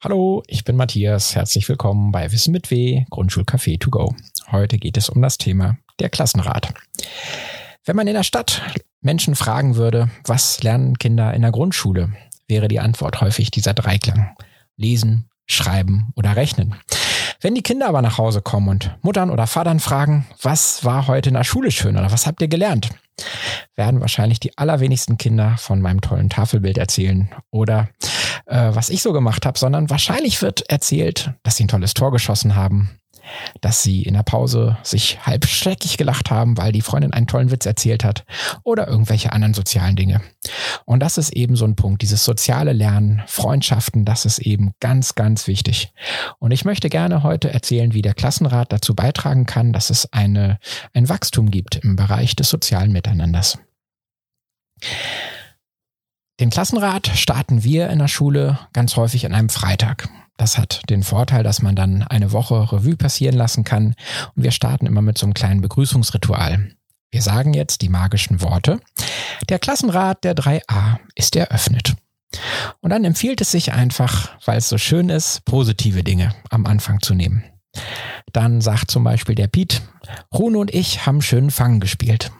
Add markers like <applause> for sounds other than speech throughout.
Hallo, ich bin Matthias. Herzlich willkommen bei Wissen mit W, Grundschulcafé to go. Heute geht es um das Thema der Klassenrat. Wenn man in der Stadt Menschen fragen würde, was lernen Kinder in der Grundschule, wäre die Antwort häufig dieser Dreiklang. Lesen, schreiben oder rechnen. Wenn die Kinder aber nach Hause kommen und Muttern oder Vatern fragen, was war heute in der Schule schön oder was habt ihr gelernt, werden wahrscheinlich die allerwenigsten Kinder von meinem tollen Tafelbild erzählen oder äh, was ich so gemacht habe, sondern wahrscheinlich wird erzählt, dass sie ein tolles Tor geschossen haben, dass sie in der Pause sich halb schrecklich gelacht haben, weil die Freundin einen tollen Witz erzählt hat oder irgendwelche anderen sozialen Dinge. Und das ist eben so ein Punkt, dieses soziale Lernen, Freundschaften, das ist eben ganz, ganz wichtig. Und ich möchte gerne heute erzählen, wie der Klassenrat dazu beitragen kann, dass es eine, ein Wachstum gibt im Bereich des sozialen Miteinanders. Den Klassenrat starten wir in der Schule ganz häufig an einem Freitag. Das hat den Vorteil, dass man dann eine Woche Revue passieren lassen kann und wir starten immer mit so einem kleinen Begrüßungsritual. Wir sagen jetzt die magischen Worte. Der Klassenrat der 3a ist eröffnet. Und dann empfiehlt es sich einfach, weil es so schön ist, positive Dinge am Anfang zu nehmen. Dann sagt zum Beispiel der Piet, Rune und ich haben schönen Fang gespielt.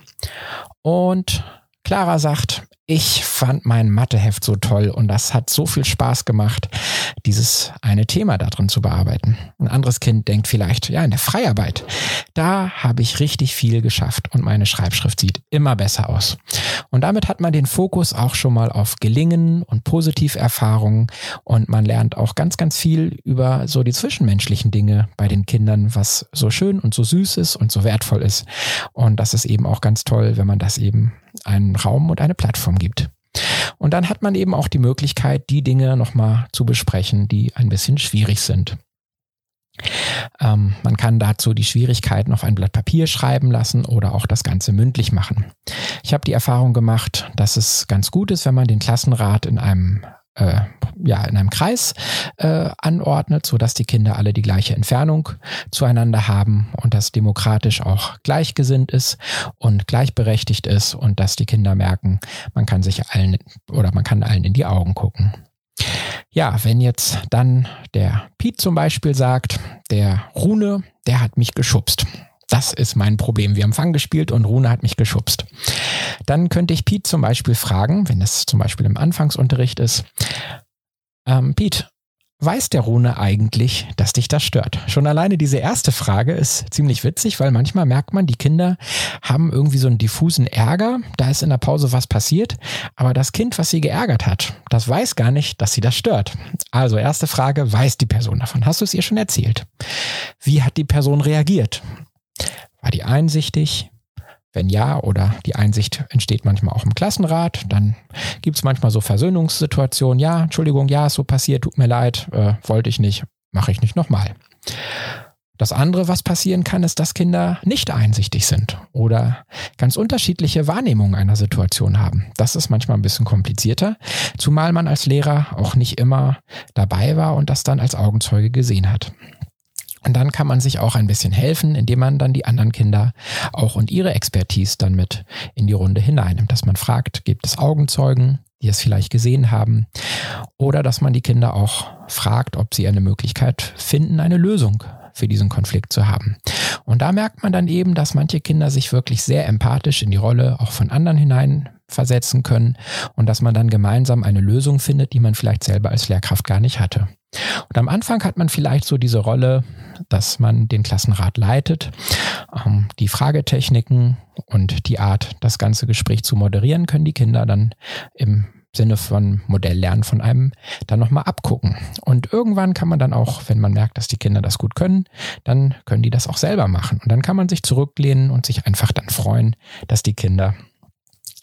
Und Clara sagt, ich fand mein Matheheft so toll und das hat so viel Spaß gemacht, dieses eine Thema da drin zu bearbeiten. Ein anderes Kind denkt vielleicht, ja, in der Freiarbeit, da habe ich richtig viel geschafft und meine Schreibschrift sieht immer besser aus. Und damit hat man den Fokus auch schon mal auf Gelingen und Positiverfahrungen und man lernt auch ganz, ganz viel über so die zwischenmenschlichen Dinge bei den Kindern, was so schön und so süß ist und so wertvoll ist. Und das ist eben auch ganz toll, wenn man das eben einen Raum und eine Plattform gibt. Und dann hat man eben auch die Möglichkeit, die Dinge nochmal zu besprechen, die ein bisschen schwierig sind. Ähm, man kann dazu die Schwierigkeiten auf ein Blatt Papier schreiben lassen oder auch das Ganze mündlich machen. Ich habe die Erfahrung gemacht, dass es ganz gut ist, wenn man den Klassenrat in einem äh, ja, in einem Kreis äh, anordnet, so dass die Kinder alle die gleiche Entfernung zueinander haben und das demokratisch auch gleichgesinnt ist und gleichberechtigt ist und dass die Kinder merken, man kann sich allen oder man kann allen in die Augen gucken. Ja, wenn jetzt dann der Piet zum Beispiel sagt, der Rune, der hat mich geschubst. Das ist mein Problem. Wir haben Fang gespielt und Rune hat mich geschubst. Dann könnte ich Pete zum Beispiel fragen, wenn es zum Beispiel im Anfangsunterricht ist, ähm, Pete, weiß der Rune eigentlich, dass dich das stört? Schon alleine diese erste Frage ist ziemlich witzig, weil manchmal merkt man, die Kinder haben irgendwie so einen diffusen Ärger, da ist in der Pause was passiert, aber das Kind, was sie geärgert hat, das weiß gar nicht, dass sie das stört. Also erste Frage, weiß die Person davon? Hast du es ihr schon erzählt? Wie hat die Person reagiert? War die einsichtig? Wenn ja, oder die Einsicht entsteht manchmal auch im Klassenrat, dann gibt es manchmal so Versöhnungssituationen. Ja, Entschuldigung, ja, ist so passiert, tut mir leid, äh, wollte ich nicht, mache ich nicht nochmal. Das andere, was passieren kann, ist, dass Kinder nicht einsichtig sind oder ganz unterschiedliche Wahrnehmungen einer Situation haben. Das ist manchmal ein bisschen komplizierter, zumal man als Lehrer auch nicht immer dabei war und das dann als Augenzeuge gesehen hat. Und dann kann man sich auch ein bisschen helfen, indem man dann die anderen Kinder auch und ihre Expertise dann mit in die Runde hineinnimmt. Dass man fragt, gibt es Augenzeugen, die es vielleicht gesehen haben? Oder dass man die Kinder auch fragt, ob sie eine Möglichkeit finden, eine Lösung für diesen Konflikt zu haben. Und da merkt man dann eben, dass manche Kinder sich wirklich sehr empathisch in die Rolle auch von anderen hineinversetzen können und dass man dann gemeinsam eine Lösung findet, die man vielleicht selber als Lehrkraft gar nicht hatte. Und am Anfang hat man vielleicht so diese Rolle, dass man den Klassenrat leitet, ähm, die Fragetechniken und die Art, das ganze Gespräch zu moderieren, können die Kinder dann im Sinne von Modelllernen von einem dann nochmal abgucken. Und irgendwann kann man dann auch, wenn man merkt, dass die Kinder das gut können, dann können die das auch selber machen. Und dann kann man sich zurücklehnen und sich einfach dann freuen, dass die Kinder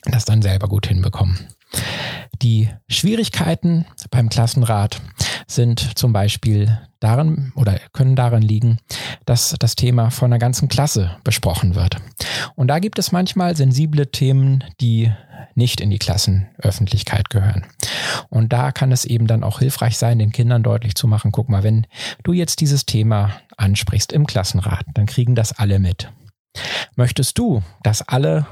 das dann selber gut hinbekommen. Die Schwierigkeiten beim Klassenrat sind zum Beispiel darin oder können darin liegen, dass das Thema von einer ganzen Klasse besprochen wird. Und da gibt es manchmal sensible Themen, die nicht in die Klassenöffentlichkeit gehören. Und da kann es eben dann auch hilfreich sein, den Kindern deutlich zu machen, guck mal, wenn du jetzt dieses Thema ansprichst im Klassenrat, dann kriegen das alle mit. Möchtest du, dass alle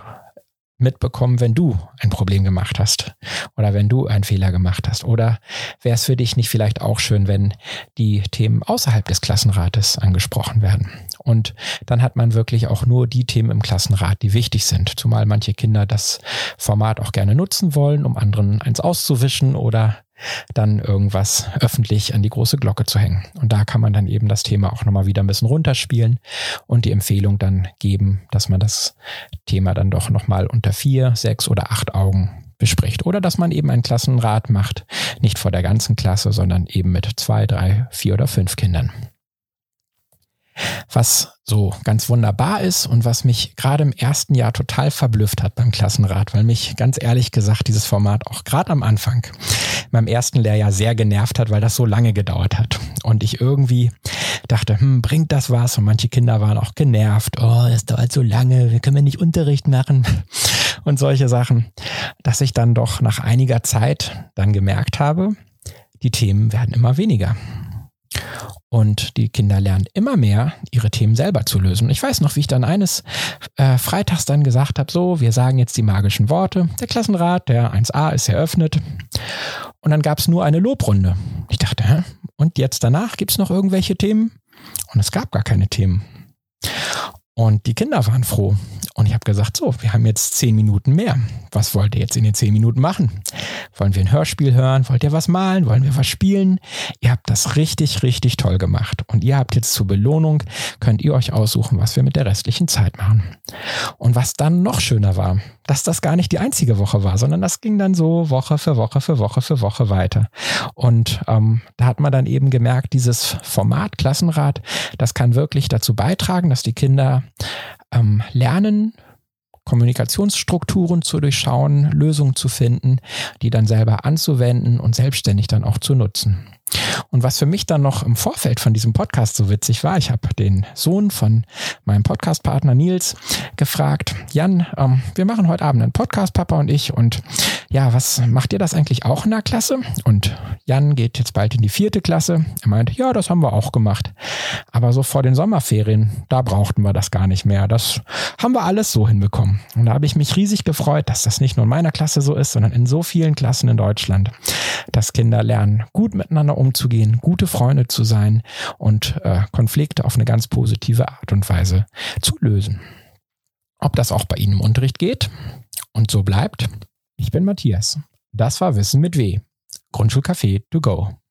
mitbekommen, wenn du ein Problem gemacht hast oder wenn du einen Fehler gemacht hast? Oder wäre es für dich nicht vielleicht auch schön, wenn die Themen außerhalb des Klassenrates angesprochen werden? Und dann hat man wirklich auch nur die Themen im Klassenrat, die wichtig sind. Zumal manche Kinder das Format auch gerne nutzen wollen, um anderen eins auszuwischen oder dann irgendwas öffentlich an die große Glocke zu hängen. Und da kann man dann eben das Thema auch nochmal wieder ein bisschen runterspielen und die Empfehlung dann geben, dass man das Thema dann doch nochmal unter vier, sechs oder acht Augen bespricht. Oder dass man eben einen Klassenrat macht, nicht vor der ganzen Klasse, sondern eben mit zwei, drei, vier oder fünf Kindern. Was so ganz wunderbar ist und was mich gerade im ersten Jahr total verblüfft hat beim Klassenrat, weil mich ganz ehrlich gesagt dieses Format auch gerade am Anfang meinem ersten Lehrjahr sehr genervt hat, weil das so lange gedauert hat. Und ich irgendwie dachte, hm, bringt das was? Und manche Kinder waren auch genervt. Oh, das dauert so lange, wir können ja nicht Unterricht machen <laughs> und solche Sachen, dass ich dann doch nach einiger Zeit dann gemerkt habe, die Themen werden immer weniger. Und die Kinder lernen immer mehr, ihre Themen selber zu lösen. Ich weiß noch, wie ich dann eines äh, Freitags dann gesagt habe, so, wir sagen jetzt die magischen Worte. Der Klassenrat, der 1a ist eröffnet. Und dann gab es nur eine Lobrunde. Ich dachte, hä? Und jetzt danach gibt es noch irgendwelche Themen? Und es gab gar keine Themen. Und die Kinder waren froh. Und ich habe gesagt, so, wir haben jetzt zehn Minuten mehr. Was wollt ihr jetzt in den zehn Minuten machen? Wollen wir ein Hörspiel hören? Wollt ihr was malen? Wollen wir was spielen? Ihr habt das richtig, richtig toll gemacht. Und ihr habt jetzt zur Belohnung, könnt ihr euch aussuchen, was wir mit der restlichen Zeit machen. Und was dann noch schöner war, dass das gar nicht die einzige Woche war, sondern das ging dann so Woche für Woche für Woche für Woche weiter. Und ähm, da hat man dann eben gemerkt, dieses Format Klassenrat, das kann wirklich dazu beitragen, dass die Kinder ähm, lernen, Kommunikationsstrukturen zu durchschauen, Lösungen zu finden, die dann selber anzuwenden und selbstständig dann auch zu nutzen. Und was für mich dann noch im Vorfeld von diesem Podcast so witzig war, ich habe den Sohn von meinem Podcastpartner Nils gefragt, Jan, ähm, wir machen heute Abend einen Podcast, Papa und ich, und ja, was macht ihr das eigentlich auch in der Klasse? Und Jan geht jetzt bald in die vierte Klasse. Er meint, ja, das haben wir auch gemacht. Aber so vor den Sommerferien, da brauchten wir das gar nicht mehr. Das haben wir alles so hinbekommen. Und da habe ich mich riesig gefreut, dass das nicht nur in meiner Klasse so ist, sondern in so vielen Klassen in Deutschland, dass Kinder lernen, gut miteinander umzugehen, gute Freunde zu sein und äh, Konflikte auf eine ganz positive Art und Weise zu lösen. Ob das auch bei Ihnen im Unterricht geht und so bleibt? Ich bin Matthias. Das war Wissen mit W. Grundschulcafé to go.